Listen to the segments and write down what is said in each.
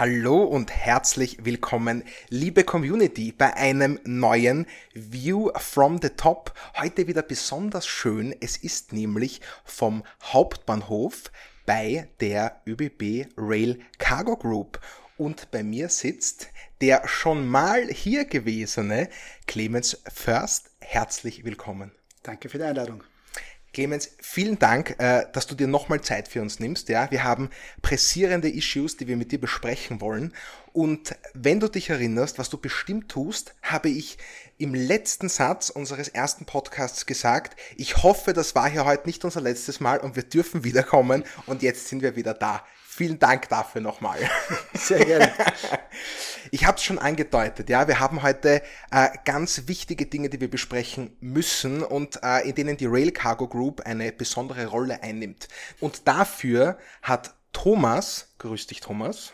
Hallo und herzlich willkommen, liebe Community, bei einem neuen View from the Top. Heute wieder besonders schön. Es ist nämlich vom Hauptbahnhof bei der ÖBB Rail Cargo Group. Und bei mir sitzt der schon mal hier gewesene Clemens First. Herzlich willkommen. Danke für die Einladung. Clemens, vielen Dank, äh, dass du dir nochmal Zeit für uns nimmst. Ja, wir haben pressierende Issues, die wir mit dir besprechen wollen. Und wenn du dich erinnerst, was du bestimmt tust, habe ich im letzten Satz unseres ersten Podcasts gesagt, ich hoffe, das war hier heute nicht unser letztes Mal und wir dürfen wiederkommen und jetzt sind wir wieder da. Vielen Dank dafür nochmal. Sehr gerne. Ich habe es schon angedeutet, ja, wir haben heute äh, ganz wichtige Dinge, die wir besprechen müssen und äh, in denen die Rail Cargo Group eine besondere Rolle einnimmt. Und dafür hat Thomas, grüß dich Thomas.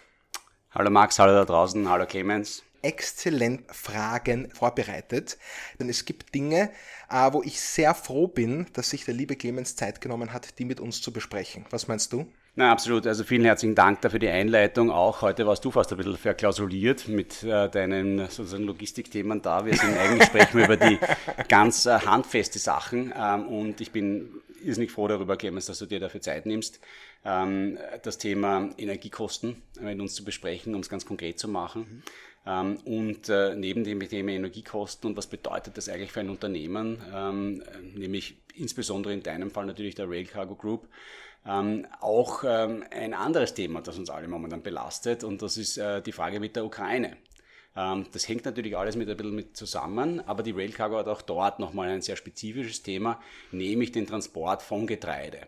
Hallo Max, hallo da draußen, hallo Clemens exzellent Fragen vorbereitet. Denn es gibt Dinge, äh, wo ich sehr froh bin, dass sich der liebe Clemens Zeit genommen hat, die mit uns zu besprechen. Was meinst du? Na, absolut. Also vielen herzlichen Dank dafür die Einleitung. Auch heute warst du fast ein bisschen verklausuliert mit äh, deinen sozusagen Logistikthemen da. Wir sind eigentlich sprechen über die ganz äh, handfeste Sachen. Ähm, und ich bin irrsinnig froh darüber, Clemens, dass du dir dafür Zeit nimmst, ähm, das Thema Energiekosten mit uns zu besprechen, um es ganz konkret zu machen. Mhm. Ähm, und äh, neben dem Thema Energiekosten und was bedeutet das eigentlich für ein Unternehmen, ähm, nämlich insbesondere in deinem Fall natürlich der Rail Cargo Group, ähm, auch ein anderes Thema, das uns alle momentan belastet, und das ist äh, die Frage mit der Ukraine. Das hängt natürlich alles mit ein bisschen mit zusammen, aber die Rail Cargo hat auch dort nochmal ein sehr spezifisches Thema, nämlich den Transport von Getreide.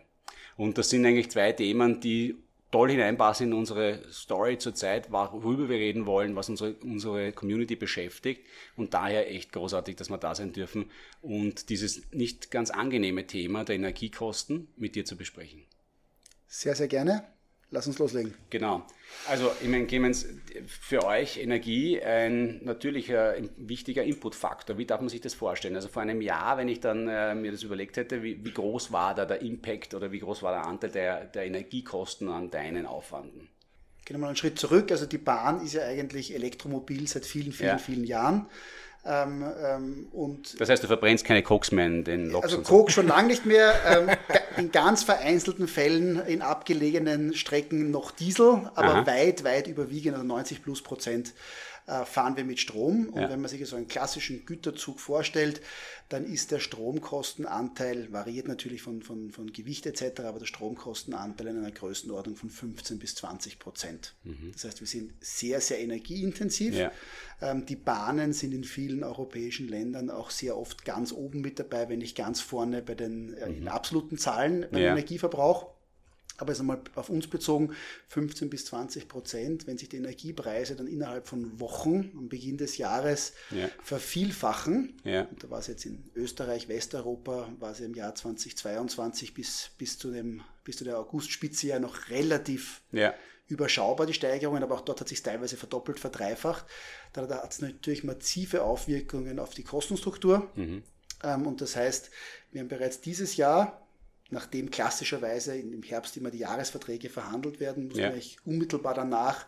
Und das sind eigentlich zwei Themen, die toll hineinpassen in unsere Story zurzeit, worüber wir reden wollen, was unsere, unsere Community beschäftigt und daher echt großartig, dass wir da sein dürfen und dieses nicht ganz angenehme Thema der Energiekosten mit dir zu besprechen. Sehr, sehr gerne. Lass uns loslegen. Genau. Also, ich meine, Clemens, für euch Energie ein natürlicher, wichtiger Inputfaktor. Wie darf man sich das vorstellen? Also vor einem Jahr, wenn ich dann äh, mir das überlegt hätte, wie, wie, groß war da der Impact oder wie groß war der Anteil der, der Energiekosten an deinen Aufwanden? Gehen wir mal einen Schritt zurück. Also die Bahn ist ja eigentlich elektromobil seit vielen, vielen, ja. vielen Jahren. Ähm, ähm, und das heißt, du verbrennst keine Koks mehr in den Loks? Also Koks schon lange nicht mehr. Ähm, in ganz vereinzelten Fällen in abgelegenen Strecken noch Diesel, aber Aha. weit, weit überwiegend, also 90 plus Prozent fahren wir mit Strom. Und ja. wenn man sich so einen klassischen Güterzug vorstellt, dann ist der Stromkostenanteil, variiert natürlich von, von, von Gewicht etc., aber der Stromkostenanteil in einer Größenordnung von 15 bis 20 Prozent. Mhm. Das heißt, wir sind sehr, sehr energieintensiv. Ja. Ähm, die Bahnen sind in vielen europäischen Ländern auch sehr oft ganz oben mit dabei, wenn nicht ganz vorne bei den äh, mhm. absoluten Zahlen beim ja. Energieverbrauch aber jetzt einmal auf uns bezogen, 15 bis 20 Prozent, wenn sich die Energiepreise dann innerhalb von Wochen am Beginn des Jahres ja. vervielfachen, ja. und da war es jetzt in Österreich, Westeuropa, war es im Jahr 2022 bis, bis, zu, dem, bis zu der Augustspitze ja noch relativ ja. überschaubar, die Steigerungen, aber auch dort hat sich teilweise verdoppelt, verdreifacht. Da, da hat es natürlich massive Auswirkungen auf die Kostenstruktur. Mhm. Ähm, und das heißt, wir haben bereits dieses Jahr nachdem klassischerweise im Herbst immer die Jahresverträge verhandelt werden, muss ja. man unmittelbar danach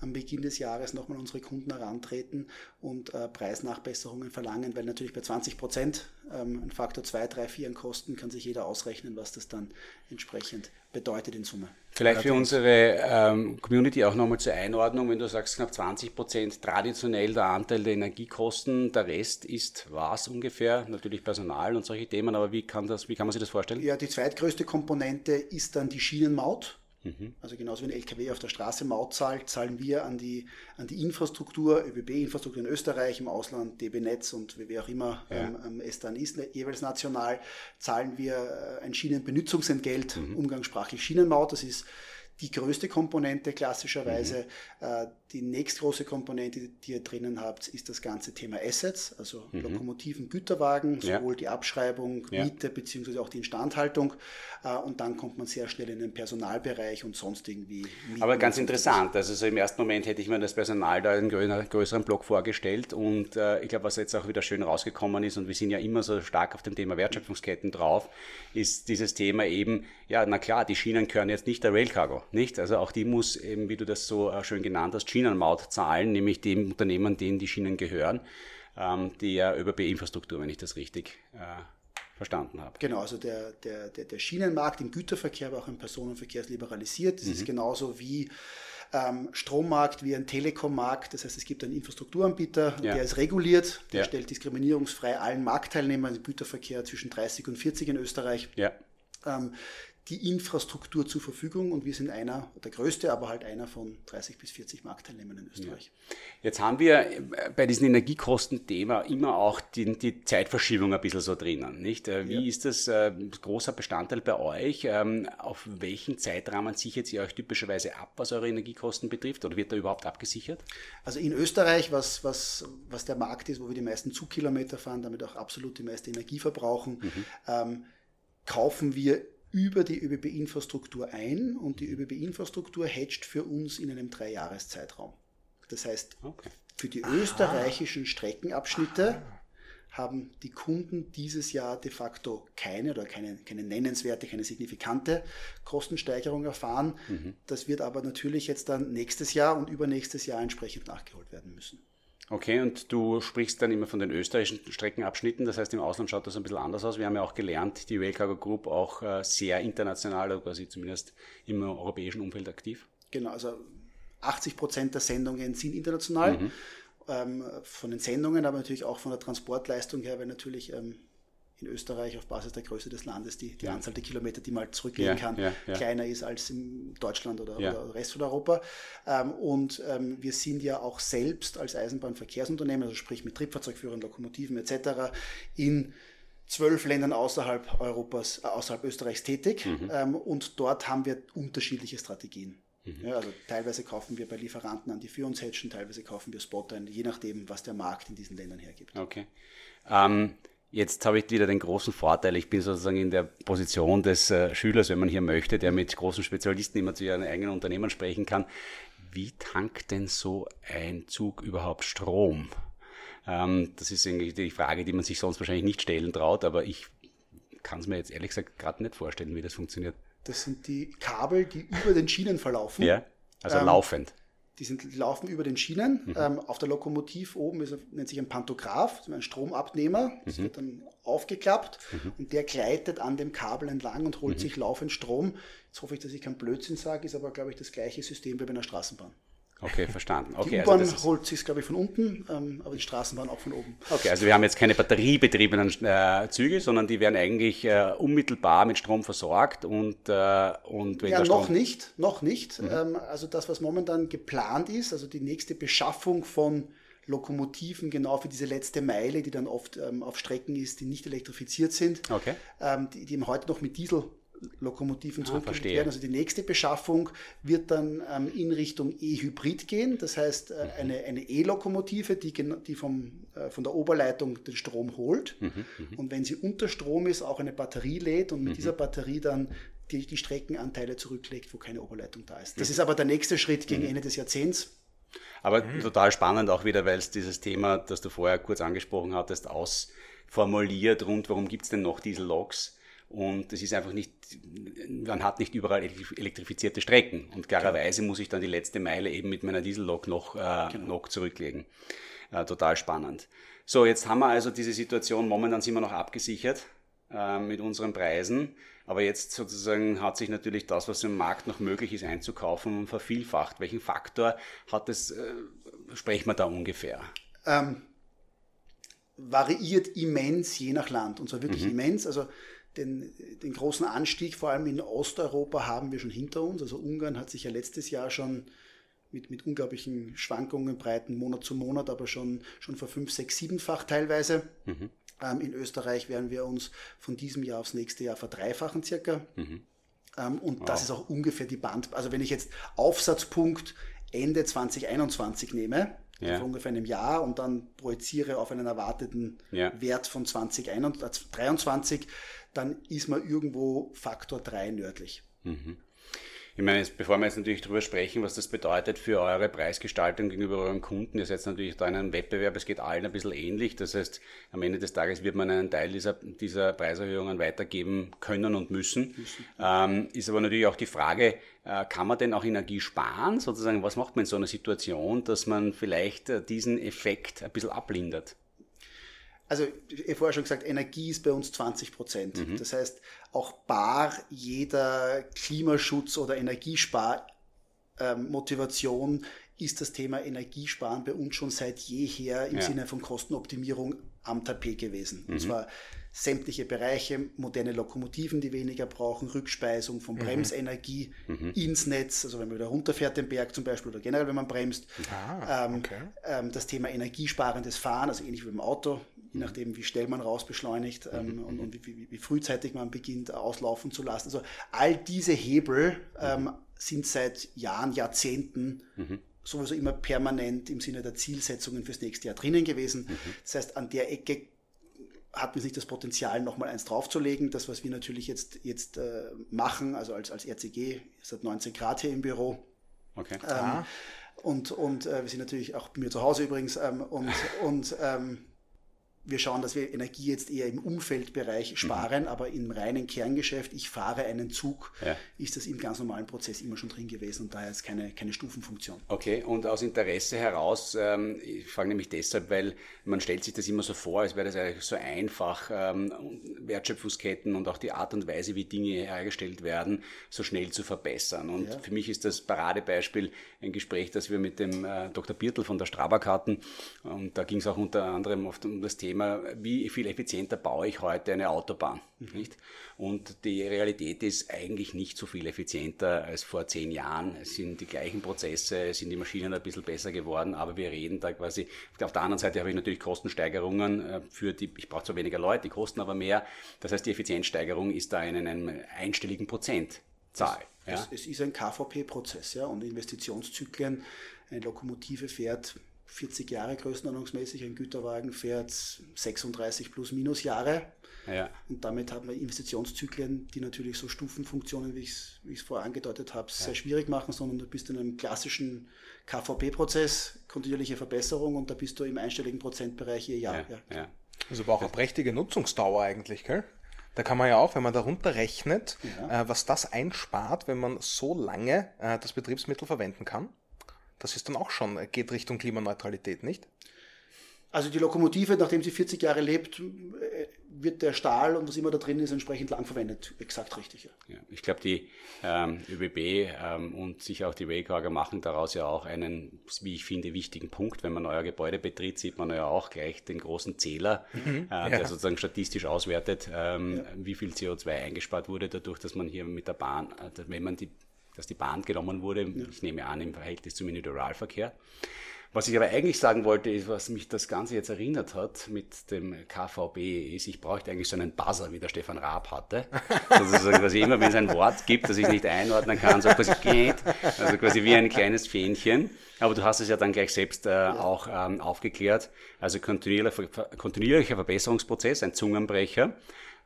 am Beginn des Jahres nochmal unsere Kunden herantreten und äh, Preisnachbesserungen verlangen, weil natürlich bei 20 Prozent ähm, ein Faktor 2, 3, 4 an Kosten kann sich jeder ausrechnen, was das dann entsprechend bedeutet in Summe. Vielleicht für unsere ähm, Community auch nochmal zur Einordnung, wenn du sagst knapp 20 Prozent traditionell der Anteil der Energiekosten, der Rest ist was ungefähr? Natürlich Personal und solche Themen, aber wie kann, das, wie kann man sich das vorstellen? Ja, die zweitgrößte Komponente ist dann die Schienenmaut. Mhm. Also genauso wie ein LKW auf der Straße Maut zahlt, zahlen wir an die, an die Infrastruktur, ÖBB-Infrastruktur in Österreich, im Ausland, DB Netz und wer auch immer ja. ähm, ähm es dann ist, jeweils national, zahlen wir äh, ein Schienenbenutzungsentgelt, mhm. umgangssprachlich Schienenmaut. Das ist die größte Komponente klassischerweise. Mhm. Die nächstgroße Komponente, die ihr drinnen habt, ist das ganze Thema Assets, also mhm. Lokomotiven, Güterwagen, sowohl ja. die Abschreibung, ja. Miete beziehungsweise auch die Instandhaltung. Äh, und dann kommt man sehr schnell in den Personalbereich und sonst irgendwie. Mieten Aber ganz interessant, also so im ersten Moment hätte ich mir das Personal da in einem größeren Block vorgestellt und äh, ich glaube, was jetzt auch wieder schön rausgekommen ist und wir sind ja immer so stark auf dem Thema Wertschöpfungsketten drauf, ist dieses Thema eben, ja, na klar, die Schienen gehören jetzt nicht der Rail Cargo nicht? Also auch die muss eben, wie du das so äh, schön genannt hast, Schienenmaut zahlen, nämlich dem Unternehmen, denen die Schienen gehören, ähm, der ÖBB-Infrastruktur, wenn ich das richtig äh, verstanden habe. Genau, also der, der, der, der Schienenmarkt im Güterverkehr, aber auch im Personenverkehr ist liberalisiert. Das mhm. ist genauso wie ähm, Strommarkt wie ein Telekommarkt. Das heißt, es gibt einen Infrastrukturanbieter, ja. der ist reguliert, der ja. stellt diskriminierungsfrei allen Marktteilnehmern im Güterverkehr zwischen 30 und 40 in Österreich. Ja. Ähm, die Infrastruktur zur Verfügung und wir sind einer, der größte, aber halt einer von 30 bis 40 Marktteilnehmern in Österreich. Ja. Jetzt haben wir bei diesem Energiekostenthema immer auch die, die Zeitverschiebung ein bisschen so drinnen, nicht? Äh, wie ja. ist das äh, großer Bestandteil bei euch? Ähm, auf welchen Zeitrahmen sichert ihr euch typischerweise ab, was eure Energiekosten betrifft oder wird da überhaupt abgesichert? Also in Österreich, was, was, was der Markt ist, wo wir die meisten Zugkilometer fahren, damit auch absolut die meiste Energie verbrauchen, mhm. ähm, kaufen wir über die ÖBB-Infrastruktur ein und die ÖBB-Infrastruktur hedgt für uns in einem Dreijahreszeitraum. Das heißt, okay. für die Aha. österreichischen Streckenabschnitte Aha. haben die Kunden dieses Jahr de facto keine oder keine, keine nennenswerte, keine signifikante Kostensteigerung erfahren. Mhm. Das wird aber natürlich jetzt dann nächstes Jahr und übernächstes Jahr entsprechend nachgeholt werden müssen. Okay, und du sprichst dann immer von den österreichischen Streckenabschnitten, das heißt im Ausland schaut das ein bisschen anders aus. Wir haben ja auch gelernt, die Rail Cargo Group auch äh, sehr international, oder quasi zumindest im europäischen Umfeld aktiv. Genau, also 80 Prozent der Sendungen sind international. Mhm. Ähm, von den Sendungen, aber natürlich auch von der Transportleistung her, weil natürlich ähm, in Österreich auf Basis der Größe des Landes die, die ja. Anzahl der Kilometer, die man halt zurücklegen ja, kann, ja, kleiner ist als in Deutschland oder, oder Rest von Europa. Ähm, und ähm, wir sind ja auch selbst als Eisenbahnverkehrsunternehmen, also sprich mit Triebfahrzeugführern, Lokomotiven etc., in zwölf Ländern außerhalb Europas, äh, außerhalb Österreichs tätig. Mhm. Ähm, und dort haben wir unterschiedliche Strategien. Mhm. Ja, also teilweise kaufen wir bei Lieferanten an, die für uns hedgen, teilweise kaufen wir Spot ein, je nachdem, was der Markt in diesen Ländern hergibt. Okay. Ähm, Jetzt habe ich wieder den großen Vorteil, ich bin sozusagen in der Position des äh, Schülers, wenn man hier möchte, der mit großen Spezialisten immer zu ihren eigenen Unternehmen sprechen kann. Wie tankt denn so ein Zug überhaupt Strom? Ähm, das ist irgendwie die Frage, die man sich sonst wahrscheinlich nicht stellen traut, aber ich kann es mir jetzt ehrlich gesagt gerade nicht vorstellen, wie das funktioniert. Das sind die Kabel, die über den Schienen verlaufen. Ja, also ähm, laufend. Die, sind, die laufen über den Schienen. Mhm. Ähm, auf der Lokomotiv oben ist, nennt sich ein Pantograph, ein Stromabnehmer. Das mhm. wird dann aufgeklappt mhm. und der gleitet an dem Kabel entlang und holt mhm. sich laufend Strom. Jetzt hoffe ich, dass ich keinen Blödsinn sage, ist aber, glaube ich, das gleiche System wie bei einer Straßenbahn. Okay, verstanden. Okay, die U-Bahn also holt sich glaube ich, von unten, ähm, aber die Straßenbahn auch von oben. Okay, also wir haben jetzt keine batteriebetriebenen äh, Züge, sondern die werden eigentlich äh, unmittelbar mit Strom versorgt und, äh, und wenn Ja, noch nicht, noch nicht. Mhm. Ähm, also das, was momentan geplant ist, also die nächste Beschaffung von Lokomotiven genau für diese letzte Meile, die dann oft ähm, auf Strecken ist, die nicht elektrifiziert sind, okay. ähm, die, die heute noch mit Diesel Lokomotiven zurückgelegt ah, werden. Also die nächste Beschaffung wird dann ähm, in Richtung E-Hybrid gehen. Das heißt, äh, mhm. eine, eine E-Lokomotive, die, die vom, äh, von der Oberleitung den Strom holt. Mhm, mhm, und wenn sie unter Strom ist, auch eine Batterie lädt und mit mhm. dieser Batterie dann die, die Streckenanteile zurücklegt, wo keine Oberleitung da ist. Das ist aber der nächste Schritt gegen mhm. Ende des Jahrzehnts. Aber mhm. total spannend auch wieder, weil es dieses Thema, das du vorher kurz angesprochen hattest, ausformuliert rund, warum gibt es denn noch Diesel-Loks? Und es ist einfach nicht, man hat nicht überall elektrifizierte Strecken. Und klarerweise muss ich dann die letzte Meile eben mit meiner Diesellok noch, äh, genau. noch zurücklegen. Äh, total spannend. So, jetzt haben wir also diese Situation, momentan sind wir noch abgesichert äh, mit unseren Preisen. Aber jetzt sozusagen hat sich natürlich das, was im Markt noch möglich ist, einzukaufen, vervielfacht. Welchen Faktor hat es, äh, sprechen wir da ungefähr? Ähm, variiert immens je nach Land. Und zwar wirklich mhm. immens. Also den, den großen Anstieg, vor allem in Osteuropa, haben wir schon hinter uns. Also Ungarn hat sich ja letztes Jahr schon mit, mit unglaublichen Schwankungen breiten, Monat zu Monat, aber schon, schon vor fünf, sechs, siebenfach teilweise. Mhm. Ähm, in Österreich werden wir uns von diesem Jahr aufs nächste Jahr verdreifachen circa. Mhm. Ähm, und wow. das ist auch ungefähr die Band. Also wenn ich jetzt Aufsatzpunkt Ende 2021 nehme, ja. vor ungefähr einem Jahr und dann projiziere auf einen erwarteten ja. Wert von 2023, dann ist man irgendwo Faktor 3 nördlich. Mhm. Ich meine, jetzt, bevor wir jetzt natürlich darüber sprechen, was das bedeutet für eure Preisgestaltung gegenüber euren Kunden, ihr seid natürlich da in einem Wettbewerb, es geht allen ein bisschen ähnlich. Das heißt, am Ende des Tages wird man einen Teil dieser, dieser Preiserhöhungen weitergeben können und müssen. Ähm, ist aber natürlich auch die Frage, äh, kann man denn auch Energie sparen? Sozusagen, was macht man in so einer Situation, dass man vielleicht äh, diesen Effekt ein bisschen ablindert? Also ich habe vorher schon gesagt, Energie ist bei uns 20 Prozent. Mhm. Das heißt, auch bar jeder Klimaschutz- oder Energiesparmotivation ähm, ist das Thema Energiesparen bei uns schon seit jeher im ja. Sinne von Kostenoptimierung am Tapet gewesen. Mhm. Und zwar sämtliche Bereiche, moderne Lokomotiven, die weniger brauchen, Rückspeisung von mhm. Bremsenergie mhm. ins Netz, also wenn man wieder runterfährt den Berg zum Beispiel oder generell wenn man bremst. Ah, ähm, okay. ähm, das Thema energiesparendes Fahren, also ähnlich wie beim Auto, je nachdem, wie schnell man raus beschleunigt ähm, mhm. und, und wie, wie, wie, frühzeitig man beginnt auslaufen zu lassen. Also all diese Hebel ähm, sind seit Jahren, Jahrzehnten mhm. sowieso immer permanent im Sinne der Zielsetzungen fürs nächste Jahr drinnen gewesen. Mhm. Das heißt, an der Ecke hat man nicht das Potenzial, nochmal eins draufzulegen. Das, was wir natürlich jetzt, jetzt äh, machen, also als, als RCG, ist seit 19 Grad hier im Büro. Okay. Ähm, ah. Und, und äh, wir sind natürlich auch bei mir zu Hause übrigens. Ähm, und und ähm, wir schauen, dass wir Energie jetzt eher im Umfeldbereich sparen, mhm. aber im reinen Kerngeschäft, ich fahre einen Zug, ja. ist das im ganz normalen Prozess immer schon drin gewesen und daher ist keine, keine Stufenfunktion. Okay, und aus Interesse heraus, ähm, ich frage nämlich deshalb, weil man stellt sich das immer so vor, als wäre das eigentlich so einfach, ähm, Wertschöpfungsketten und auch die Art und Weise, wie Dinge hergestellt werden, so schnell zu verbessern. Und ja. für mich ist das Paradebeispiel ein Gespräch, das wir mit dem äh, Dr. Birtel von der Strabag hatten und da ging es auch unter anderem oft um das Thema, Thema, wie viel effizienter baue ich heute eine Autobahn. Mhm. Nicht? Und die Realität ist eigentlich nicht so viel effizienter als vor zehn Jahren. Es sind die gleichen Prozesse, es sind die Maschinen ein bisschen besser geworden, aber wir reden da quasi, auf der anderen Seite habe ich natürlich Kostensteigerungen äh, für die, ich brauche zwar weniger Leute, die kosten aber mehr. Das heißt, die Effizienzsteigerung ist da in einem einstelligen Prozentzahl. Es, ja? es ist ein KVP-Prozess, ja, und Investitionszyklen, eine Lokomotive fährt 40 Jahre größenordnungsmäßig, ein Güterwagen fährt 36 plus minus Jahre. Ja. Und damit haben wir Investitionszyklen, die natürlich so Stufenfunktionen, wie ich es vorher angedeutet habe, ja. sehr schwierig machen, sondern du bist in einem klassischen KVP-Prozess, kontinuierliche Verbesserung und da bist du im einstelligen Prozentbereich je Jahr. Ja. Ja. Also aber auch eine prächtige Nutzungsdauer eigentlich, gell? Da kann man ja auch, wenn man darunter rechnet, ja. äh, was das einspart, wenn man so lange äh, das Betriebsmittel verwenden kann. Das ist dann auch schon, äh, geht Richtung Klimaneutralität, nicht? Also die Lokomotive, nachdem sie 40 Jahre lebt, äh, wird der Stahl und was immer da drin ist, entsprechend lang verwendet. Exakt richtig. Ja. ja ich glaube, die ähm, ÖBB ähm, und sicher auch die Waycarger machen daraus ja auch einen, wie ich finde, wichtigen Punkt. Wenn man euer Gebäude betritt, sieht man ja auch gleich den großen Zähler, mhm, äh, der sozusagen statistisch auswertet, ähm, ja. wie viel CO2 eingespart wurde, dadurch, dass man hier mit der Bahn, äh, wenn man die dass die Bahn genommen wurde, ja. ich nehme an, im Verhältnis zum Individualverkehr. Was ich aber eigentlich sagen wollte, ist, was mich das Ganze jetzt erinnert hat mit dem KVB, ist, ich bräuchte eigentlich so einen Buzzer, wie der Stefan Raab hatte. Also quasi immer, wenn es ein Wort gibt, das ich nicht einordnen kann, so quasi geht, also quasi wie ein kleines Fähnchen. Aber du hast es ja dann gleich selbst äh, ja. auch ähm, aufgeklärt. Also kontinuierlicher, kontinuierlicher Verbesserungsprozess, ein Zungenbrecher.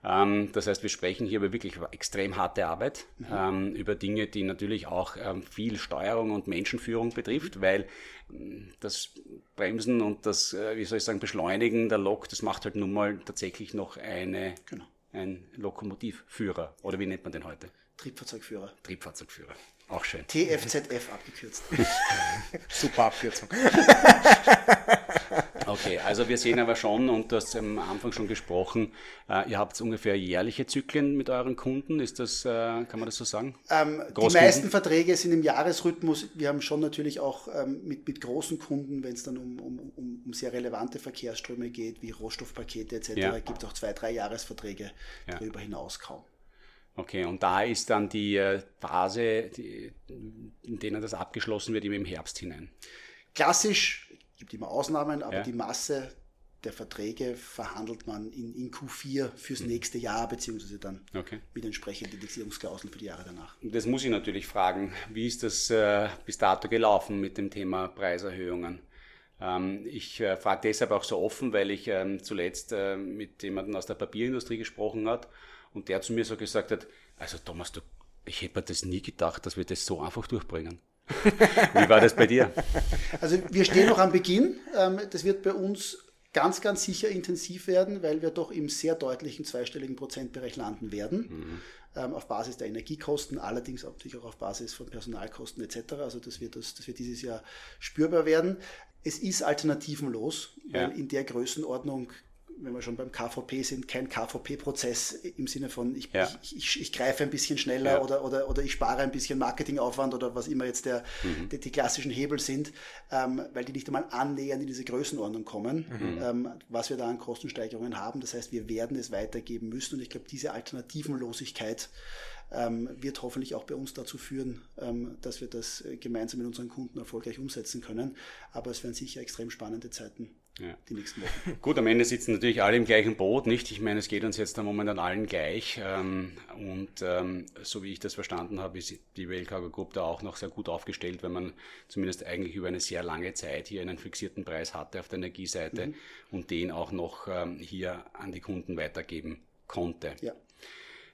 Ähm, das heißt, wir sprechen hier über wirklich extrem harte Arbeit, mhm. ähm, über Dinge, die natürlich auch ähm, viel Steuerung und Menschenführung betrifft, weil mm, das Bremsen und das, äh, wie soll ich sagen, Beschleunigen der Lok, das macht halt nun mal tatsächlich noch eine, genau. ein Lokomotivführer. Oder wie nennt man den heute? Triebfahrzeugführer. Triebfahrzeugführer. Auch schön. TFZF abgekürzt. Super Abkürzung. Okay, also wir sehen aber schon, und du hast am Anfang schon gesprochen, äh, ihr habt ungefähr jährliche Zyklen mit euren Kunden. Ist das, äh, kann man das so sagen? Ähm, die meisten Verträge sind im Jahresrhythmus. Wir haben schon natürlich auch ähm, mit, mit großen Kunden, wenn es dann um, um, um, um, sehr relevante Verkehrsströme geht, wie Rohstoffpakete etc., ja. gibt es auch zwei, drei Jahresverträge ja. darüber hinaus kaum. Okay, und da ist dann die äh, Phase, die, in der das abgeschlossen wird, im Herbst hinein. Klassisch gibt immer Ausnahmen, aber ja. die Masse der Verträge verhandelt man in, in Q4 fürs mhm. nächste Jahr, beziehungsweise dann okay. mit entsprechenden Indexierungsklauseln für die Jahre danach. Das muss ich natürlich fragen. Wie ist das äh, bis dato gelaufen mit dem Thema Preiserhöhungen? Ähm, ich äh, frage deshalb auch so offen, weil ich ähm, zuletzt äh, mit jemandem aus der Papierindustrie gesprochen hat und der zu mir so gesagt hat, also Thomas, du Ich hätte mir das nie gedacht, dass wir das so einfach durchbringen. Wie war das bei dir? Also wir stehen noch am Beginn. Ähm, das wird bei uns ganz, ganz sicher intensiv werden, weil wir doch im sehr deutlichen zweistelligen Prozentbereich landen werden. Mhm. Ähm, auf Basis der Energiekosten, allerdings natürlich auch auf Basis von Personalkosten etc. Also das wird, das, das wird dieses Jahr spürbar werden. Es ist alternativenlos, weil in der Größenordnung wenn wir schon beim KVP sind, kein KVP-Prozess im Sinne von, ich, ja. ich, ich, ich, greife ein bisschen schneller ja. oder, oder, oder ich spare ein bisschen Marketingaufwand oder was immer jetzt der, mhm. die, die, klassischen Hebel sind, ähm, weil die nicht einmal annähernd in diese Größenordnung kommen, mhm. ähm, was wir da an Kostensteigerungen haben. Das heißt, wir werden es weitergeben müssen und ich glaube, diese Alternativenlosigkeit ähm, wird hoffentlich auch bei uns dazu führen, ähm, dass wir das äh, gemeinsam mit unseren Kunden erfolgreich umsetzen können. Aber es werden sicher extrem spannende Zeiten ja. die nächsten Wochen. Gut, am Ende sitzen natürlich alle im gleichen Boot, nicht? Ich meine, es geht uns jetzt da momentan allen gleich. Ähm, und ähm, so wie ich das verstanden habe, ist die Wellcargo Group da auch noch sehr gut aufgestellt, wenn man zumindest eigentlich über eine sehr lange Zeit hier einen fixierten Preis hatte auf der Energieseite mhm. und den auch noch ähm, hier an die Kunden weitergeben konnte. Ja.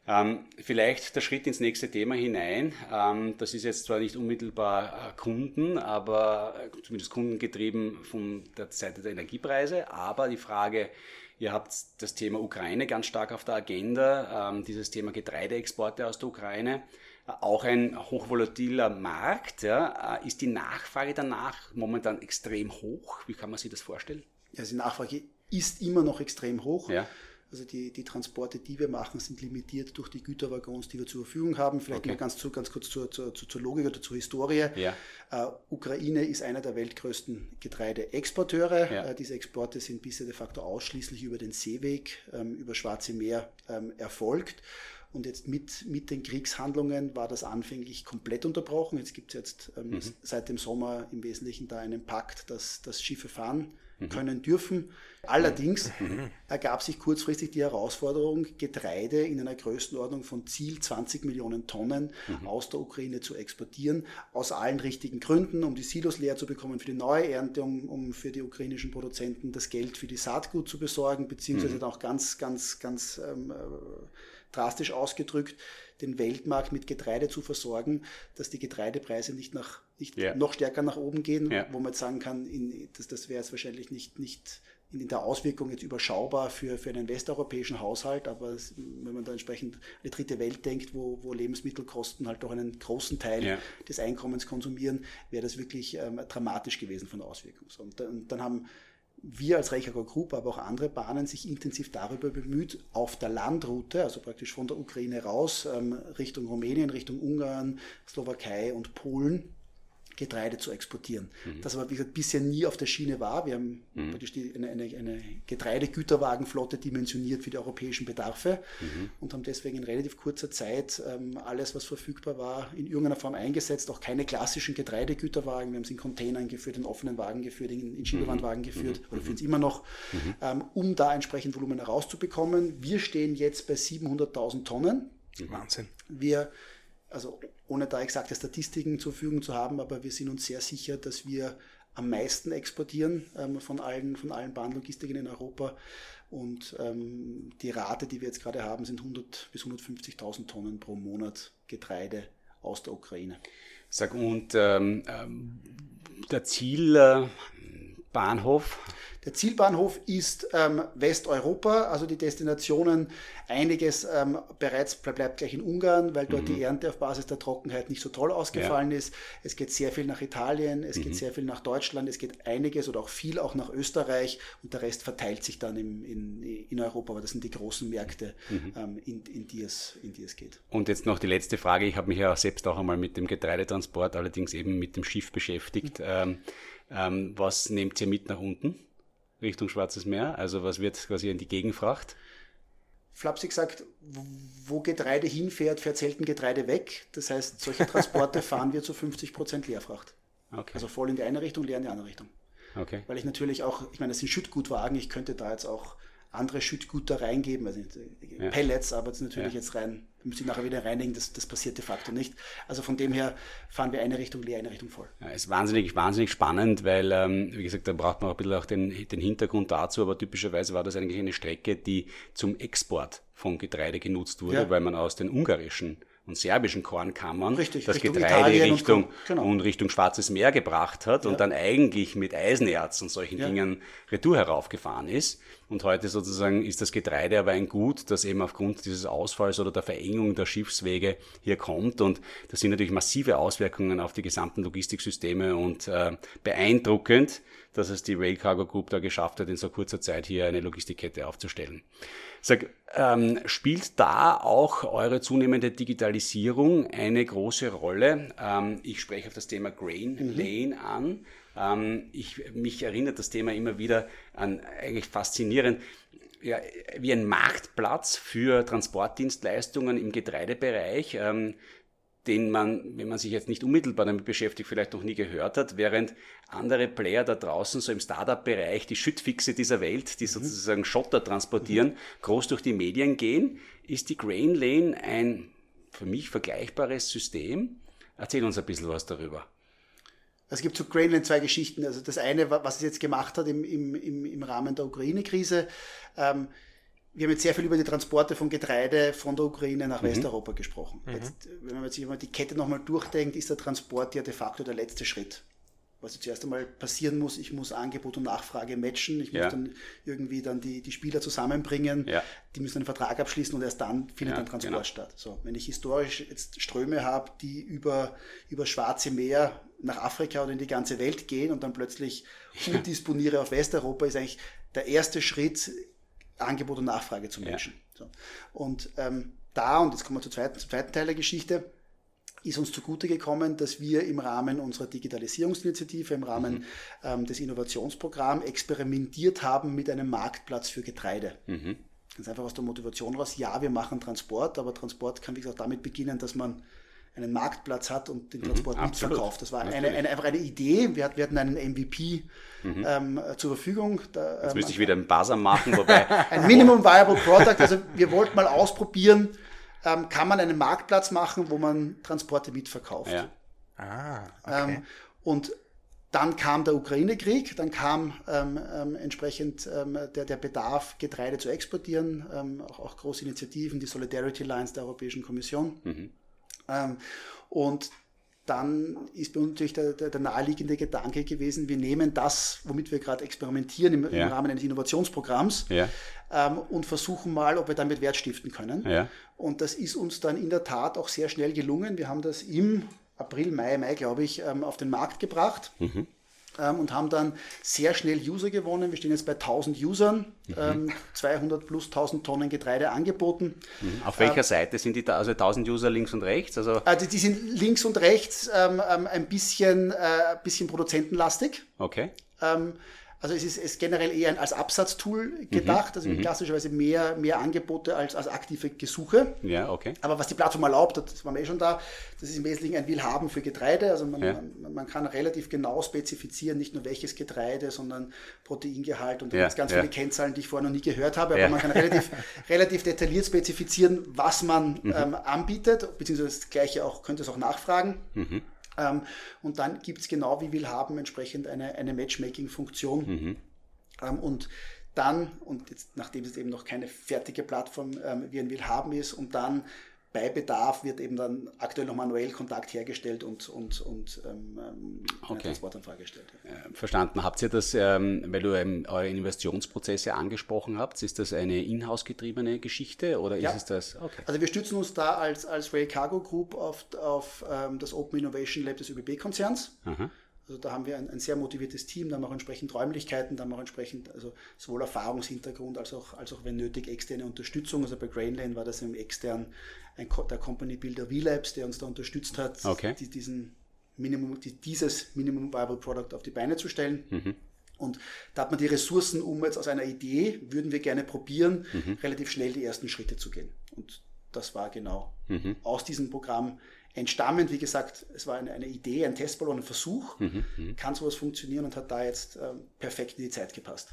Ähm, vielleicht der Schritt ins nächste Thema hinein. Ähm, das ist jetzt zwar nicht unmittelbar äh, Kunden, aber äh, zumindest kundengetrieben von der Seite der Energiepreise. Aber die Frage, ihr habt das Thema Ukraine ganz stark auf der Agenda, ähm, dieses Thema Getreideexporte aus der Ukraine. Äh, auch ein hochvolatiler Markt. Ja. Äh, ist die Nachfrage danach momentan extrem hoch? Wie kann man sich das vorstellen? Ja, die Nachfrage ist immer noch extrem hoch. Ja. Also die, die Transporte, die wir machen, sind limitiert durch die Güterwaggons, die wir zur Verfügung haben. Vielleicht okay. noch ganz, zu, ganz kurz zur, zur, zur Logik oder zur Historie. Ja. Äh, Ukraine ist einer der weltgrößten Getreideexporteure. Ja. Äh, diese Exporte sind bisher de facto ausschließlich über den Seeweg, ähm, über Schwarze Meer ähm, erfolgt. Und jetzt mit, mit den Kriegshandlungen war das anfänglich komplett unterbrochen. Jetzt gibt es jetzt ähm, mhm. seit dem Sommer im Wesentlichen da einen Pakt, dass, dass Schiffe fahren. Können dürfen. Allerdings mhm. ergab sich kurzfristig die Herausforderung, Getreide in einer Größenordnung von Ziel 20 Millionen Tonnen mhm. aus der Ukraine zu exportieren, aus allen richtigen Gründen, um die Silos leer zu bekommen für die neue Ernte, um, um für die ukrainischen Produzenten das Geld für die Saatgut zu besorgen, beziehungsweise mhm. auch ganz, ganz, ganz ähm, äh, drastisch ausgedrückt, den Weltmarkt mit Getreide zu versorgen, dass die Getreidepreise nicht, nach, nicht yeah. noch stärker nach oben gehen, yeah. wo man jetzt sagen kann, in, das, das wäre jetzt wahrscheinlich nicht, nicht in der Auswirkung jetzt überschaubar für, für einen westeuropäischen Haushalt, aber wenn man da entsprechend eine dritte Welt denkt, wo, wo Lebensmittelkosten halt doch einen großen Teil ja. des Einkommens konsumieren, wäre das wirklich ähm, dramatisch gewesen von der Auswirkung. Und, und, dann haben wir als Reichager Group, aber auch andere Bahnen sich intensiv darüber bemüht, auf der Landroute, also praktisch von der Ukraine raus, ähm, Richtung Rumänien, Richtung Ungarn, Slowakei und Polen, Getreide zu exportieren. Mhm. Das aber, wie gesagt, bisher nie auf der Schiene war. Wir haben mhm. praktisch die, eine, eine, eine, Getreidegüterwagenflotte dimensioniert für die europäischen Bedarfe mhm. und haben deswegen in relativ kurzer Zeit ähm, alles, was verfügbar war, in irgendeiner Form eingesetzt. Auch keine klassischen Getreidegüterwagen. Wir haben es in Containern geführt, in offenen Wagen geführt, in, in Schiebewandwagen mhm. geführt mhm. oder führen es immer noch, mhm. ähm, um da entsprechend Volumen herauszubekommen. Wir stehen jetzt bei 700.000 Tonnen. Wahnsinn. Wir also ohne da exakte Statistiken zur Verfügung zu haben, aber wir sind uns sehr sicher, dass wir am meisten exportieren ähm, von, allen, von allen Bahnlogistikern in Europa. Und ähm, die Rate, die wir jetzt gerade haben, sind 100 bis 150.000 Tonnen pro Monat Getreide aus der Ukraine. Sag, und ähm, ähm der Zielbahnhof? Der Zielbahnhof ist ähm, Westeuropa, also die Destinationen, einiges ähm, bereits bleibt gleich in Ungarn, weil dort mhm. die Ernte auf Basis der Trockenheit nicht so toll ausgefallen ja. ist. Es geht sehr viel nach Italien, es mhm. geht sehr viel nach Deutschland, es geht einiges oder auch viel auch nach Österreich und der Rest verteilt sich dann im, in, in Europa, aber das sind die großen Märkte, mhm. ähm, in, in, die es, in die es geht. Und jetzt noch die letzte Frage. Ich habe mich ja selbst auch einmal mit dem Getreidetransport, allerdings eben mit dem Schiff beschäftigt. Ähm, was nehmt ihr mit nach unten? Richtung Schwarzes Meer? Also was wird quasi in die Gegenfracht? Flapsig sagt, wo Getreide hinfährt, fährt selten Getreide weg. Das heißt, solche Transporte fahren wir zu 50 Prozent Leerfracht. Okay. Also voll in die eine Richtung, leer in die andere Richtung. Okay. Weil ich natürlich auch, ich meine, das sind Schüttgutwagen, ich könnte da jetzt auch andere Schüttguter reingeben, also ja. Pellets, aber das ist natürlich ja. jetzt rein, müsste ich nachher wieder reinigen, das, das passiert de facto nicht. Also von dem her fahren wir eine Richtung leer, eine Richtung voll. Ja, ist wahnsinnig, wahnsinnig spannend, weil, ähm, wie gesagt, da braucht man auch ein bisschen auch den, den Hintergrund dazu, aber typischerweise war das eigentlich eine Strecke, die zum Export von Getreide genutzt wurde, ja. weil man aus den ungarischen und serbischen Kornkammern Richtig, das Richtung Getreide Italien Richtung, und, genau. und Richtung Schwarzes Meer gebracht hat und dann eigentlich mit Eisenerz und solchen Ja. Dingen retour heraufgefahren ist. Und heute sozusagen ist das Getreide aber ein Gut, das eben aufgrund dieses Ausfalls oder der Verengung der Schiffswege hier kommt. Und das sind natürlich massive Auswirkungen auf die gesamten Logistiksysteme und äh, beeindruckend, dass es die Rail Cargo Group da geschafft hat, in so kurzer Zeit hier eine Logistikkette aufzustellen. Sag, ähm, spielt da auch eure zunehmende Digitalisierung eine große Rolle? Ähm, ich spreche auf das Thema Grain Lane an. Ähm, ich, mich erinnert das Thema immer wieder an eigentlich faszinierend, ja, wie ein Marktplatz für Transportdienstleistungen im Getreidebereich. Ähm, den man, wenn man sich jetzt nicht unmittelbar damit beschäftigt, vielleicht noch nie gehört hat, während andere Player da draußen so im Startup-Bereich, die Schüttfixe dieser Welt, die sozusagen Schotter transportieren, groß durch die Medien gehen, ist die Grain Lane ein für mich vergleichbares System. Erzähl uns ein bisschen was darüber. Es gibt zu Grainland zwei Geschichten. Also das eine, was es jetzt gemacht hat im, im, im, Rahmen der Ukraine-Krise. Ähm, wir haben jetzt sehr viel über die Transporte von Getreide von der Ukraine nach Westeuropa gesprochen. Jetzt, wenn man sich mal die Kette nochmal durchdenkt, ist der Transport ja de facto der letzte Schritt. Was jetzt zuerst einmal passieren muss, ich muss Angebot und Nachfrage matchen, ich Ja. muss dann irgendwie dann die, die Spieler zusammenbringen, Ja. die müssen einen Vertrag abschließen und erst dann findet Ja, ein Transport genau. statt. So, wenn ich historisch jetzt Ströme habe, die über, über Schwarze Meer nach Afrika oder in die ganze Welt gehen und dann plötzlich umdisponiere auf Westeuropa, ist eigentlich der erste Schritt, Angebot und Nachfrage zu matchen. So. Und ähm, da, und jetzt kommen wir zum zweiten, zum zweiten Teil der Geschichte, ist uns zugute gekommen, dass wir im Rahmen unserer Digitalisierungsinitiative, im Rahmen ähm, des Innovationsprogramms experimentiert haben mit einem Marktplatz für Getreide. Ganz einfach aus der Motivation raus, ja, wir machen Transport, aber Transport kann, wie gesagt, damit beginnen, dass man einen Marktplatz hat und den Transport absolut. mitverkauft. Das war eine, eine, einfach eine Idee. Wir, hat- wir hatten einen MVP ähm, zur Verfügung. Da, Jetzt ähm, müsste ich wieder einen Buzzer machen, wobei ein Minimum Viable Product. Also wir wollten mal ausprobieren, ähm, kann man einen Marktplatz machen, wo man Transporte mitverkauft. ja, Ah, okay. Ähm, und dann kam der Ukraine-Krieg, dann kam ähm, ähm, entsprechend ähm, der, der Bedarf, Getreide zu exportieren, ähm, auch, auch große Initiativen, die Solidarity Lines der Europäischen Kommission. Ähm, und dann ist bei uns natürlich der, der, der naheliegende Gedanke gewesen, wir nehmen das, womit wir gerade experimentieren im, Ja. im Rahmen eines Innovationsprogramms ja, ähm, und versuchen mal, ob wir damit Wert stiften können. ja. Und das ist uns dann in der Tat auch sehr schnell gelungen. Wir haben das im April, Mai, Mai, glaube ich, ähm, auf den Markt gebracht. Ähm, und haben dann sehr schnell User gewonnen. Wir stehen jetzt bei 1000 Usern, ähm, 200 plus 1000 Tonnen Getreide angeboten. Auf welcher Seite sind die da? Also 1000 User links und rechts? Also, Also die sind links und rechts ähm, ähm, ein bisschen, äh, bisschen produzentenlastig. okay. Also es ist, ist generell eher als Absatztool gedacht, also klassischerweise mehr, mehr Angebote als, als aktive Gesuche. Ja, okay. Aber was die Plattform erlaubt, das waren wir eh schon da, das ist im Wesentlichen ein Willhaben für Getreide. Also man, Ja. man, man kann relativ genau spezifizieren, nicht nur welches Getreide, sondern Proteingehalt und Ja, ganz ja. viele Kennzahlen, die ich vorher noch nie gehört habe. Aber man kann relativ, relativ detailliert spezifizieren, was man Mhm. ähm, anbietet, beziehungsweise das Gleiche auch, könnte es auch nachfragen. Ähm, und dann gibt es genau wie Willhaben entsprechend eine, eine Matchmaking-Funktion. Mhm. Ähm, und dann, und jetzt, nachdem es eben noch keine fertige Plattform ähm, wie ein Willhaben ist, und dann bei Bedarf wird eben dann aktuell noch manuell Kontakt hergestellt und, und, und ähm, ähm, Okay. Transportanfrage gestellt. Ja. Äh, Verstanden. Habt ihr das, ähm, weil du ähm, eure Investitionsprozesse angesprochen habt, ist das eine inhouse getriebene Geschichte oder ist Ja. es das? Okay. Also wir stützen uns da als, als Rail Cargo Group auf, auf ähm, das Open Innovation Lab des ÖBB-Konzerns. Aha. Also da haben wir ein, ein sehr motiviertes Team, da haben wir auch entsprechend Räumlichkeiten, da haben wir auch entsprechend also sowohl Erfahrungshintergrund als auch, als auch wenn nötig externe Unterstützung. Also bei Grainlane war das im extern ein, der Company Builder V-Labs, der uns da unterstützt hat, Okay. die, diesen Minimum, die, dieses Minimum Viable Product auf die Beine zu stellen. Mhm. Und da hat man die Ressourcen, um jetzt aus einer Idee, würden wir gerne probieren, Mhm. relativ schnell die ersten Schritte zu gehen. Und das war genau Mhm. aus diesem Programm entstammend. Wie gesagt, es war eine, eine Idee, ein Testballon, ein Versuch. Mhm. Kann sowas funktionieren und hat da jetzt ähm, perfekt in die Zeit gepasst.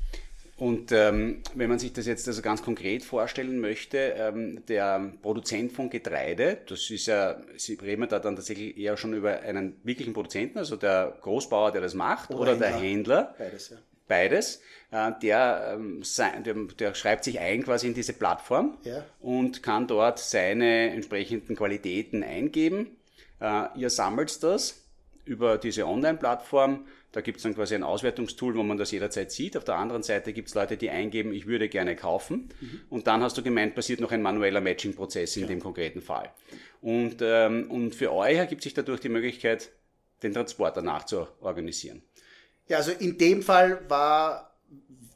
Und ähm, wenn man sich das jetzt also ganz konkret vorstellen möchte, ähm, der Produzent von Getreide, das ist ja, Sie reden da dann tatsächlich eher schon über einen wirklichen Produzenten, also der Großbauer, der das macht, oder, der Händler, Beides, ja. Beides. Äh, der, ähm, der, der, schreibt sich ein quasi in diese Plattform ja. und kann dort seine entsprechenden Qualitäten eingeben. Äh, ihr sammelt das über diese Online-Plattform. Da gibt es dann quasi ein Auswertungstool, wo man das jederzeit sieht. Auf der anderen Seite gibt es Leute, die eingeben, ich würde gerne kaufen. Mhm. Und dann hast du gemeint, passiert noch ein manueller Matching-Prozess in ja. dem konkreten Fall. Und, ähm, und für euch ergibt sich dadurch die Möglichkeit, den Transport danach zu organisieren. Ja, also in dem Fall war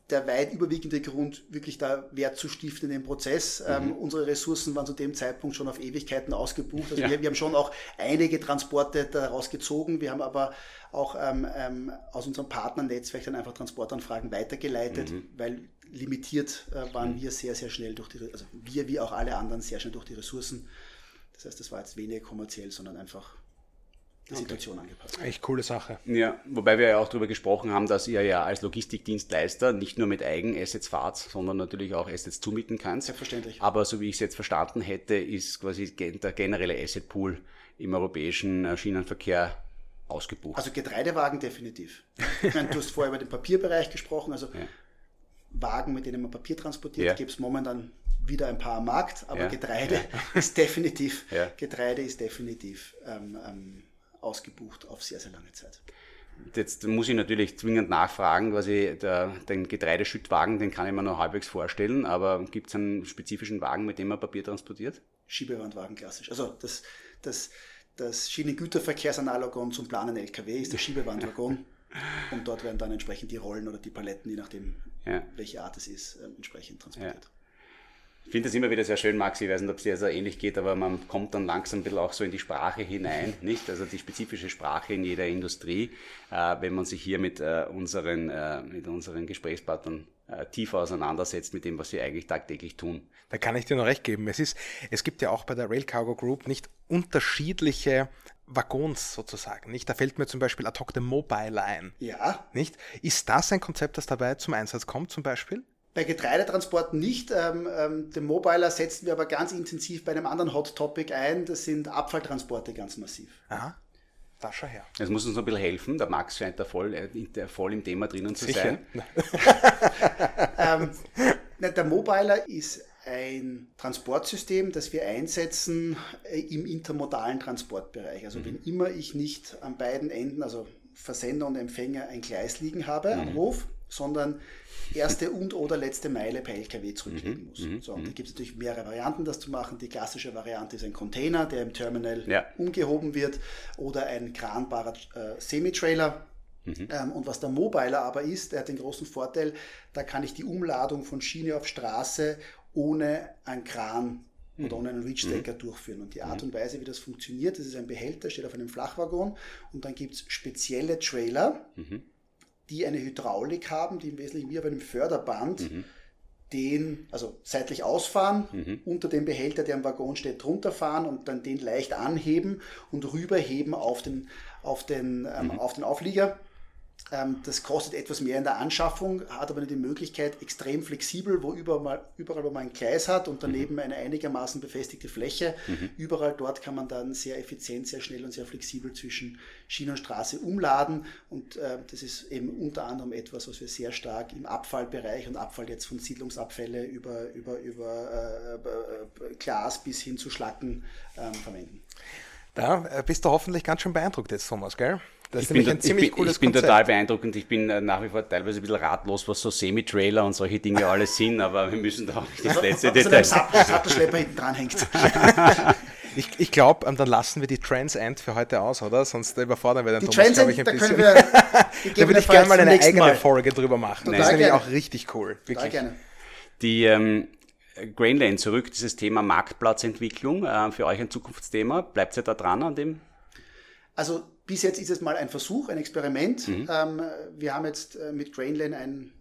der weit überwiegende Grund, wirklich da Wert zu stiften in dem Prozess. Mhm. Ähm, unsere Ressourcen waren zu dem Zeitpunkt schon auf Ewigkeiten ausgebucht. Also ja. wir, wir, haben schon auch einige Transporte daraus gezogen. Wir haben aber auch ähm, ähm, aus unserem Partnernetzwerk dann einfach Transportanfragen weitergeleitet, mhm. weil limitiert äh, waren mhm. wir sehr, sehr schnell durch die, also wir wie auch alle anderen sehr schnell durch die Ressourcen. Das heißt, das war jetzt weniger kommerziell, sondern einfach die Situation okay. angepasst. Echt coole Sache. Ja, wobei wir ja auch darüber gesprochen haben, dass ihr ja als Logistikdienstleister nicht nur mit Eigenassets fahrt, sondern natürlich auch Assets zumieten kannst. Selbstverständlich. Aber so wie ich es jetzt verstanden hätte, ist quasi der generelle Assetpool im europäischen äh, Schienenverkehr ausgebucht. Also Getreidewagen definitiv. Ich meine, du hast vorher über den Papierbereich gesprochen, also ja. Wagen, mit denen man Papier transportiert, ja. gibt es momentan wieder ein paar am Markt, aber ja. Getreide ist definitiv, Getreide ist definitiv ähm, ähm, ausgebucht auf sehr, sehr lange Zeit. Jetzt muss ich natürlich zwingend nachfragen, quasi der, den Getreideschüttwagen, den kann ich mir noch halbwegs vorstellen, aber gibt es einen spezifischen Wagen, mit dem man Papier transportiert? Schiebewandwagen klassisch. Also das, das, das Schienengüterverkehrsanalogon zum planen LKW ist der Schiebewandwagon. und dort werden dann entsprechend die Rollen oder die Paletten, je nachdem, ja. welche Art es ist, ähm, entsprechend transportiert. Ja. Ich finde das immer wieder sehr schön, Maxi. Ich weiß nicht, ob es dir so ähnlich geht, aber man kommt dann langsam ein bisschen auch so in die Sprache hinein, nicht? Also die spezifische Sprache in jeder Industrie, äh, wenn man sich hier mit, äh, unseren, äh, mit unseren Gesprächspartnern äh, tiefer auseinandersetzt mit dem, was sie eigentlich tagtäglich tun. Da kann ich dir noch recht geben. Es, ist, es gibt ja auch bei der Rail Cargo Group nicht unterschiedliche Waggons sozusagen, nicht? Da fällt mir zum Beispiel ad hoc der Mobile ein. Ja. Nicht? Ist das ein Konzept, das dabei zum Einsatz kommt, zum Beispiel? Bei Getreidetransporten nicht. Ähm, ähm, den Mobiler setzen wir aber ganz intensiv bei einem anderen Hot Topic ein. Das sind Abfalltransporte ganz massiv. Aha. Da schau her. Das muss uns noch ein bisschen helfen. Der Max scheint da voll, äh, voll im Thema drinnen zu Sicher? sein. ähm, der Mobiler ist ein Transportsystem, das wir einsetzen äh, im intermodalen Transportbereich. Also mhm. wenn immer ich nicht an beiden Enden, also Versender und Empfänger, ein Gleis liegen habe mhm. am Hof, sondern erste und oder letzte Meile per LKW zurücklegen mhm, muss. Mhm, so, und da mhm. gibt es natürlich mehrere Varianten, das zu machen. Die klassische Variante ist ein Container, der im Terminal ja. umgehoben wird oder ein kranbarer äh, Semi-Trailer. Mhm. Ähm, und was der Mobiler aber ist, der hat den großen Vorteil, da kann ich die Umladung von Schiene auf Straße ohne einen Kran oder ohne einen Reach-Stacker mhm. durchführen. Und die Art und Weise, wie das funktioniert, das ist ein Behälter, steht auf einem Flachwaggon und dann gibt es spezielle Trailer, mhm die eine Hydraulik haben, die im Wesentlichen wie bei einem Förderband mhm. den, also seitlich ausfahren, mhm. unter dem Behälter, der am Waggon steht, drunter fahren und dann den leicht anheben und rüberheben auf den, auf den, ähm, mhm. auf den Auflieger das kostet etwas mehr in der Anschaffung, hat aber die Möglichkeit, extrem flexibel, wo überall, überall wo man ein Gleis hat und daneben mhm. eine einigermaßen befestigte Fläche, mhm. überall dort kann man dann sehr effizient, sehr schnell und sehr flexibel zwischen Schiene und Straße umladen. Und äh, das ist eben unter anderem etwas, was wir sehr stark im Abfallbereich und Abfall jetzt von Siedlungsabfälle über, über, über äh, äh Glas bis hin zu Schlacken ähm, verwenden. Da äh, bist du hoffentlich ganz schön beeindruckt jetzt, Thomas, gell? Das ist nämlich ein ziemlich ich bin, cooles Ich bin Konzept. total beeindruckend. Ich bin äh, nach wie vor teilweise ein bisschen ratlos, was so Semi-Trailer und solche Dinge alles sind, aber wir müssen da auch nicht das letzte Detail. Sattelschlepper hinten dran hängt. Ich, ich glaube, ähm, dann lassen wir die Trans End für heute aus, oder? Sonst überfordern wir den die Thomas, glaube ich, ein da bisschen. Wir, da würde ich gerne mal eine eigene mal. Folge drüber machen. Total das ist nämlich auch richtig cool. Wirklich. Total gerne. Die ähm, Grainlane zurück, dieses Thema Marktplatzentwicklung, äh, für euch ein Zukunftsthema. Bleibt ihr da dran an dem? Also bis jetzt ist es mal ein Versuch, ein Experiment. Mhm. Ähm, wir haben jetzt äh, mit Grainland ein,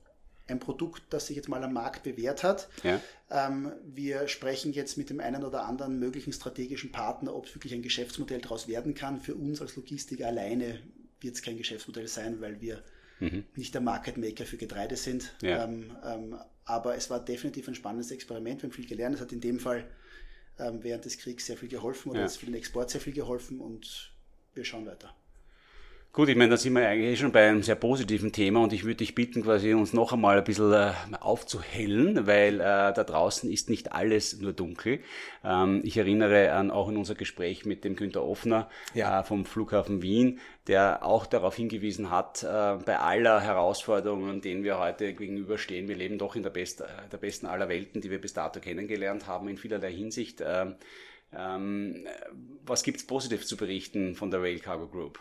ein Produkt, das sich jetzt mal am Markt bewährt hat. Ja. Ähm, wir sprechen jetzt mit dem einen oder anderen möglichen strategischen Partner, ob es wirklich ein Geschäftsmodell daraus werden kann. Für uns als Logistiker alleine wird es kein Geschäftsmodell sein, weil wir mhm. nicht der Market Maker für Getreide sind. Ja. Ähm, ähm, aber es war definitiv ein spannendes Experiment. Wir haben viel gelernt. Es hat in dem Fall ähm, während des Kriegs sehr viel geholfen oder ja. für den Export sehr viel geholfen und wir schauen weiter. Gut, ich meine, da sind wir eigentlich schon bei einem sehr positiven Thema und ich würde dich bitten, quasi uns noch einmal ein bisschen äh, aufzuhellen, weil äh, da draußen ist nicht alles nur dunkel. Ähm, ich erinnere an auch in unser Gespräch mit dem Günter Offner ja. äh, vom Flughafen Wien, der auch darauf hingewiesen hat, äh, bei aller Herausforderungen, denen wir heute gegenüberstehen, wir leben doch in der, best, äh, der besten aller Welten, die wir bis dato kennengelernt haben, in vielerlei Hinsicht. Ähm, was gibt's positiv zu berichten von der Rail Cargo Group?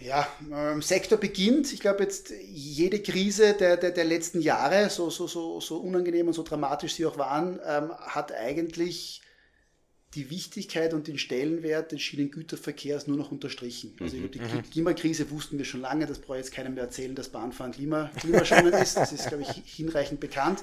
Ja, ähm, Sektor beginnt. Ich glaube jetzt jede Krise der, der, der letzten Jahre, so, so, so, so unangenehm und so dramatisch sie auch waren, ähm, hat eigentlich die Wichtigkeit und den Stellenwert des Schienengüterverkehrs nur noch unterstrichen. Also mhm. die mhm. Klimakrise wussten wir schon lange, das brauche ich jetzt keinem mehr erzählen, dass Bahnfahren Klima, klimaschonend ist. Das ist, glaube ich, hinreichend bekannt.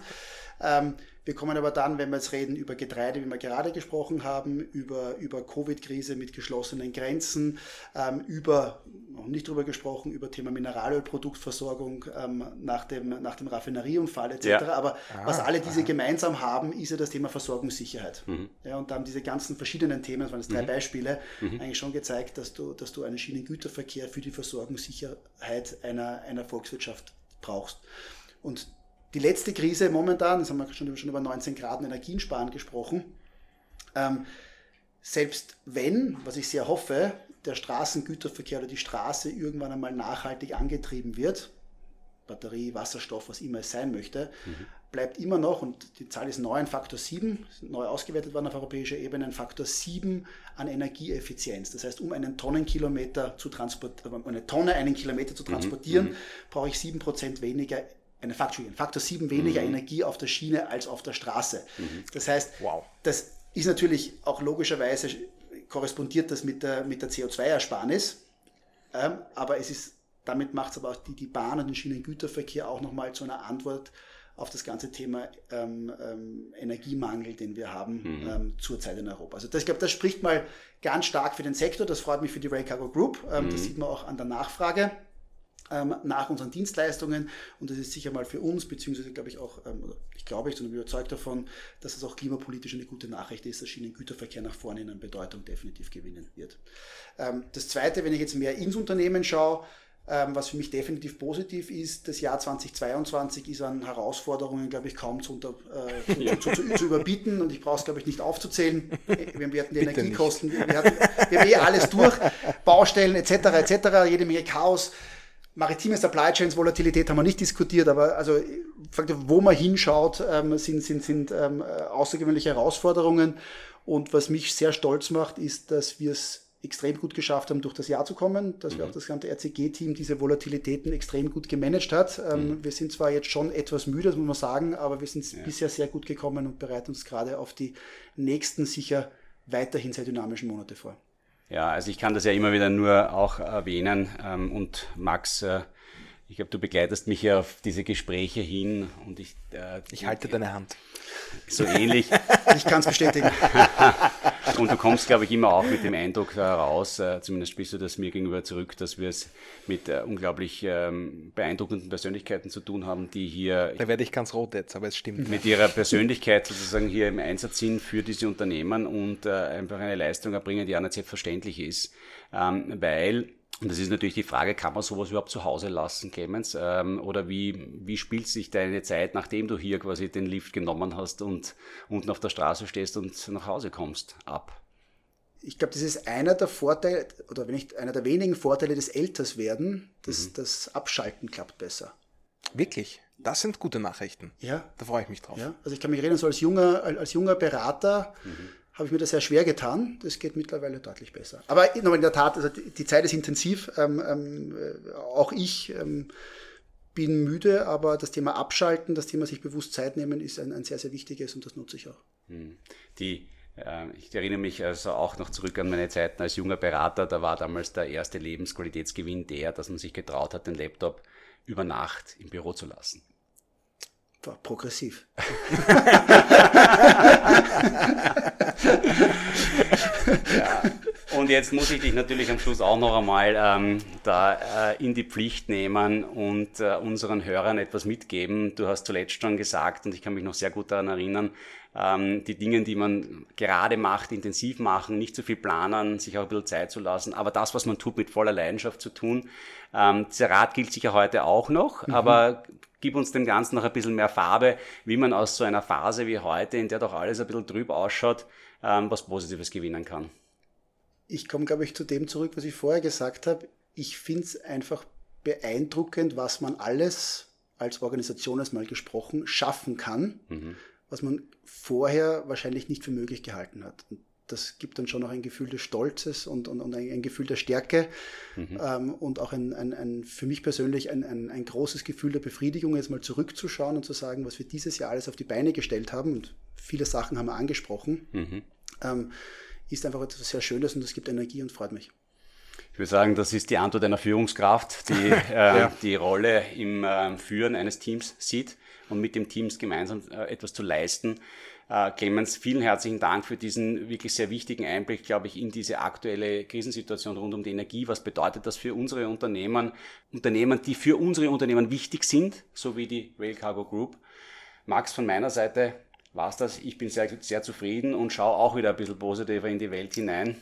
Ähm, wir kommen aber dann, wenn wir jetzt reden über Getreide, wie wir gerade gesprochen haben, über, über Covid-Krise mit geschlossenen Grenzen, ähm, über, noch nicht drüber gesprochen, über Thema Mineralölproduktversorgung ähm, nach, dem, nach dem Raffinerieunfall etc. Ja. Aber ah, was alle diese aha. gemeinsam haben, ist ja das Thema Versorgungssicherheit. Mhm. Ja, und da haben diese ganzen verschiedenen Themen, das waren jetzt drei mhm. Beispiele, mhm. eigentlich schon gezeigt, dass du, dass du einen Schienengüterverkehr für die Versorgungssicherheit einer, einer Volkswirtschaft brauchst. Und die letzte Krise momentan, das haben wir schon, schon über 19 Grad Energiensparen gesprochen, ähm, selbst wenn, was ich sehr hoffe, der Straßengüterverkehr oder die Straße irgendwann einmal nachhaltig angetrieben wird, Batterie, Wasserstoff, was immer es sein möchte, mhm. bleibt immer noch, und die Zahl ist neu, ein Faktor 7, neu ausgewertet worden auf europäischer Ebene, ein Faktor 7 an Energieeffizienz. Das heißt, um einen Tonnenkilometer zu transportieren, eine Tonne einen Kilometer zu mhm. transportieren, mhm. brauche ich 7% weniger eine Faktor, Faktor 7 weniger mhm. Energie auf der Schiene als auf der Straße. Mhm. Das heißt, wow. das ist natürlich auch logischerweise korrespondiert das mit der, mit der CO2-Ersparnis, ähm, aber es ist, damit macht es aber auch die, die Bahn und den Schienengüterverkehr auch nochmal zu einer Antwort auf das ganze Thema ähm, ähm, Energiemangel, den wir haben mhm. ähm, zurzeit in Europa. Also das, ich glaube, das spricht mal ganz stark für den Sektor. Das freut mich für die Rail Cargo Group. Ähm, mhm. Das sieht man auch an der Nachfrage ähm, nach unseren Dienstleistungen. Und das ist sicher mal für uns, beziehungsweise glaube ich auch, ähm, ich glaube, ich bin überzeugt davon, dass es auch klimapolitisch eine gute Nachricht ist, dass Schienengüterverkehr nach vorne in an Bedeutung definitiv gewinnen wird. Ähm, das Zweite, wenn ich jetzt mehr ins Unternehmen schaue, ähm, was für mich definitiv positiv ist, das Jahr 2022 ist an Herausforderungen, glaube ich, kaum zu, unter, äh, ja. zu, zu, zu, überbieten und ich brauche es, glaube ich, nicht aufzuzählen. Wir, hatten die Bitte Energiekosten, wir, hatten, wir haben eh alles durch, Baustellen etc. etc., jede Menge Chaos maritime Supply Chains Volatilität haben wir nicht diskutiert, aber also wo man hinschaut, ähm, sind, sind, sind ähm, außergewöhnliche Herausforderungen. Und was mich sehr stolz macht, ist, dass wir es extrem gut geschafft haben, durch das Jahr zu kommen, dass mhm. wir auch das ganze RCG-Team diese Volatilitäten extrem gut gemanagt hat. Ähm, mhm. Wir sind zwar jetzt schon etwas müde, das muss man sagen, aber wir sind ja. bisher sehr gut gekommen und bereiten uns gerade auf die nächsten sicher weiterhin sehr dynamischen Monate vor. Ja, also ich kann das ja immer wieder nur auch erwähnen. Ähm, und Max, äh, ich glaube, du begleitest mich ja auf diese Gespräche hin und ich. Äh, ich halte deine Hand. So ähnlich. ich kann es bestätigen. und du kommst, glaube ich, immer auch mit dem Eindruck heraus, äh, zumindest spielst du das mir gegenüber zurück, dass wir es mit äh, unglaublich ähm, beeindruckenden Persönlichkeiten zu tun haben, die hier. Da werde ich ganz rot jetzt, aber es stimmt. Mit ihrer Persönlichkeit sozusagen hier im Einsatz sind für diese Unternehmen und äh, einfach eine Leistung erbringen, die auch nicht selbstverständlich ist. Ähm, weil und das ist natürlich die Frage, kann man sowas überhaupt zu Hause lassen, Clemens? Ähm, oder wie, wie spielt sich deine Zeit, nachdem du hier quasi den Lift genommen hast und unten auf der Straße stehst und nach Hause kommst, ab? Ich glaube, das ist einer der Vorteile, oder wenn nicht einer der wenigen Vorteile des Älterswerden, dass mhm. das Abschalten klappt besser. Wirklich? Das sind gute Nachrichten. Ja. Da freue ich mich drauf. Ja. Also ich kann mich erinnern, so als junger, als junger Berater, mhm habe ich mir das sehr schwer getan. Das geht mittlerweile deutlich besser. Aber in der Tat, also die Zeit ist intensiv. Ähm, ähm, äh, auch ich ähm, bin müde, aber das Thema Abschalten, das Thema sich bewusst Zeit nehmen, ist ein, ein sehr, sehr wichtiges und das nutze ich auch. Hm. Die, äh, ich erinnere mich also auch noch zurück an meine Zeiten als junger Berater. Da war damals der erste Lebensqualitätsgewinn der, dass man sich getraut hat, den Laptop über Nacht im Büro zu lassen progressiv. ja. Und Und jetzt muss ich dich natürlich am Schluss auch noch einmal ähm, da äh, in die Pflicht nehmen und äh, unseren Hörern etwas mitgeben. Du hast zuletzt schon gesagt, und ich kann mich noch sehr gut daran erinnern, ähm, die Dinge, die man gerade macht, intensiv machen, nicht zu viel planen, sich auch ein bisschen Zeit zu lassen, aber das, was man tut, mit voller Leidenschaft zu tun. Ähm, dieser Rat gilt sicher heute auch noch, mhm. aber gib uns dem Ganzen noch ein bisschen mehr Farbe, wie man aus so einer Phase wie heute, in der doch alles ein bisschen trüb ausschaut, ähm, was Positives gewinnen kann. Ich komme, glaube ich, zu dem zurück, was ich vorher gesagt habe. Ich finde es einfach beeindruckend, was man alles als Organisation erstmal gesprochen schaffen kann, mhm. was man vorher wahrscheinlich nicht für möglich gehalten hat. Und das gibt dann schon auch ein Gefühl des Stolzes und, und, und ein, Gefühl der Stärke mhm. ähm, und auch ein, ein, ein, für mich persönlich ein, ein, ein großes Gefühl der Befriedigung, jetzt mal zurückzuschauen und zu sagen, was wir dieses Jahr alles auf die Beine gestellt haben. Und viele Sachen haben wir angesprochen. Mhm. Ähm, ist einfach etwas sehr Schönes und es gibt Energie und freut mich. Ich würde sagen, das ist die Antwort einer Führungskraft, die äh, ja. die Rolle im äh, Führen eines Teams sieht und mit dem Teams gemeinsam äh, etwas zu leisten. Äh, Clemens, vielen herzlichen Dank für diesen wirklich sehr wichtigen Einblick, glaube ich, in diese aktuelle Krisensituation rund um die Energie. Was bedeutet das für unsere Unternehmen? Unternehmen, die für unsere Unternehmen wichtig sind, so wie die Rail Cargo Group. Max, von meiner Seite war's das. Ich bin sehr, sehr zufrieden und schaue auch wieder ein bisschen positiver in die Welt hinein,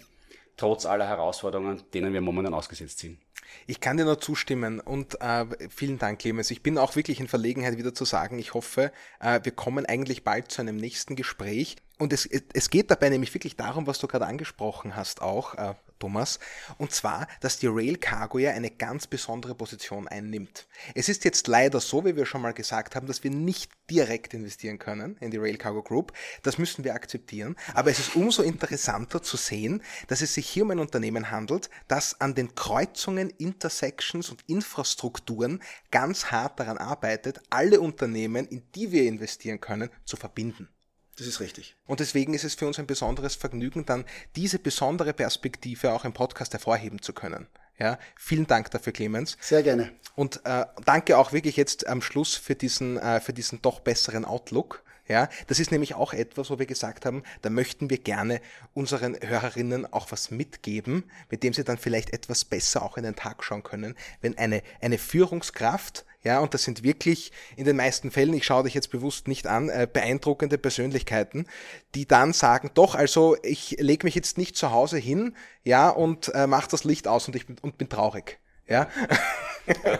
trotz aller Herausforderungen, denen wir momentan ausgesetzt sind. Ich kann dir nur zustimmen und äh, vielen Dank, Clemens. Ich bin auch wirklich in Verlegenheit wieder zu sagen, ich hoffe, äh, wir kommen eigentlich bald zu einem nächsten Gespräch. Und es, es geht dabei nämlich wirklich darum, was du gerade angesprochen hast, auch, äh, Thomas, und zwar, dass die Rail Cargo ja eine ganz besondere Position einnimmt. Es ist jetzt leider so, wie wir schon mal gesagt haben, dass wir nicht direkt investieren können in die Rail Cargo Group. Das müssen wir akzeptieren. Aber es ist umso interessanter zu sehen, dass es sich hier um ein Unternehmen handelt, das an den Kreuzungen, Intersections und Infrastrukturen ganz hart daran arbeitet, alle Unternehmen, in die wir investieren können, zu verbinden. Das ist richtig. Und deswegen ist es für uns ein besonderes Vergnügen, dann diese besondere Perspektive auch im Podcast hervorheben zu können. Ja, vielen Dank dafür, Clemens. Sehr gerne. Und äh, danke auch wirklich jetzt am Schluss für diesen, äh, für diesen doch besseren Outlook. Ja, das ist nämlich auch etwas, wo wir gesagt haben, da möchten wir gerne unseren Hörerinnen auch was mitgeben, mit dem sie dann vielleicht etwas besser auch in den Tag schauen können, wenn eine, eine Führungskraft ja, und das sind wirklich in den meisten Fällen, ich schaue dich jetzt bewusst nicht an, äh, beeindruckende Persönlichkeiten, die dann sagen, doch, also ich lege mich jetzt nicht zu Hause hin, ja, und äh, mache das Licht aus und ich bin, und bin traurig. Ja.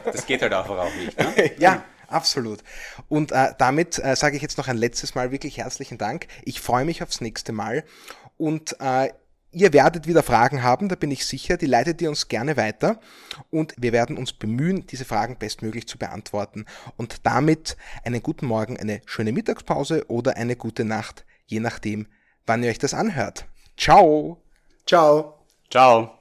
Das geht halt einfach auch nicht. Ne? ja, absolut. Und äh, damit äh, sage ich jetzt noch ein letztes Mal wirklich herzlichen Dank. Ich freue mich aufs nächste Mal und äh, Ihr werdet wieder Fragen haben, da bin ich sicher, die leitet ihr uns gerne weiter und wir werden uns bemühen, diese Fragen bestmöglich zu beantworten und damit einen guten Morgen, eine schöne Mittagspause oder eine gute Nacht, je nachdem, wann ihr euch das anhört. Ciao! Ciao! Ciao!